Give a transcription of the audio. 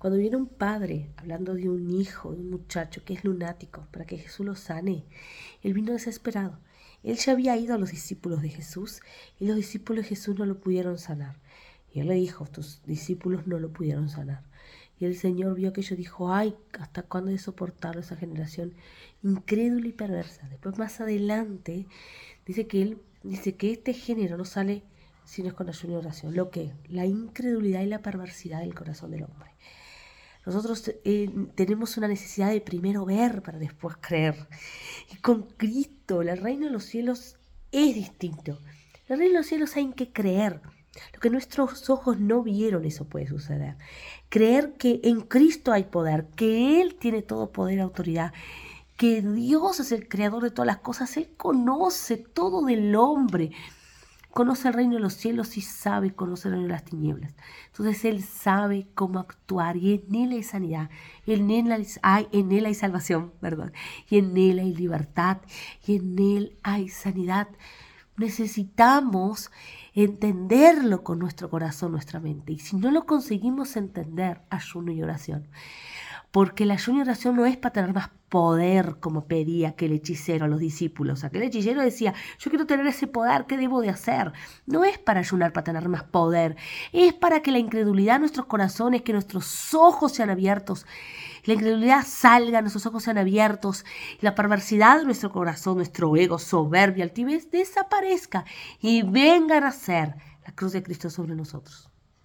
Cuando viene un padre hablando de un hijo, de un muchacho que es lunático, para que Jesús lo sane, él vino desesperado. Él ya había ido a los discípulos de Jesús y los discípulos de Jesús no lo pudieron sanar. Y él le dijo, tus discípulos no lo pudieron sanar. Y el Señor vio que ellos dijo, ay, ¿hasta cuándo he de soportar esa generación incrédula y perversa? Después más adelante dice que él dice que este género no sale sino es con ayuno y oración. Lo que la incredulidad y la perversidad del corazón del hombre. Nosotros eh, tenemos una necesidad de primero ver para después creer. Y con Cristo, el reino de los cielos es distinto. El reino de los cielos hay que creer. Lo que nuestros ojos no vieron, eso puede suceder. Creer que en Cristo hay poder, que Él tiene todo poder autoridad, que Dios es el creador de todas las cosas, Él conoce todo del hombre conoce el reino de los cielos y sabe conocer el reino de las tinieblas. Entonces Él sabe cómo actuar y en Él hay sanidad, en Él hay, en él hay salvación, perdón, y en Él hay libertad, y en Él hay sanidad. Necesitamos entenderlo con nuestro corazón, nuestra mente. Y si no lo conseguimos entender, ayuno y oración. Porque la ayuno no es para tener más poder como pedía aquel hechicero a los discípulos. Aquel hechicero decía, yo quiero tener ese poder, ¿qué debo de hacer? No es para ayunar para tener más poder, es para que la incredulidad de nuestros corazones, que nuestros ojos sean abiertos, la incredulidad salga, nuestros ojos sean abiertos, la perversidad de nuestro corazón, nuestro ego, soberbia, altivez, desaparezca y vengan a ser la cruz de Cristo sobre nosotros.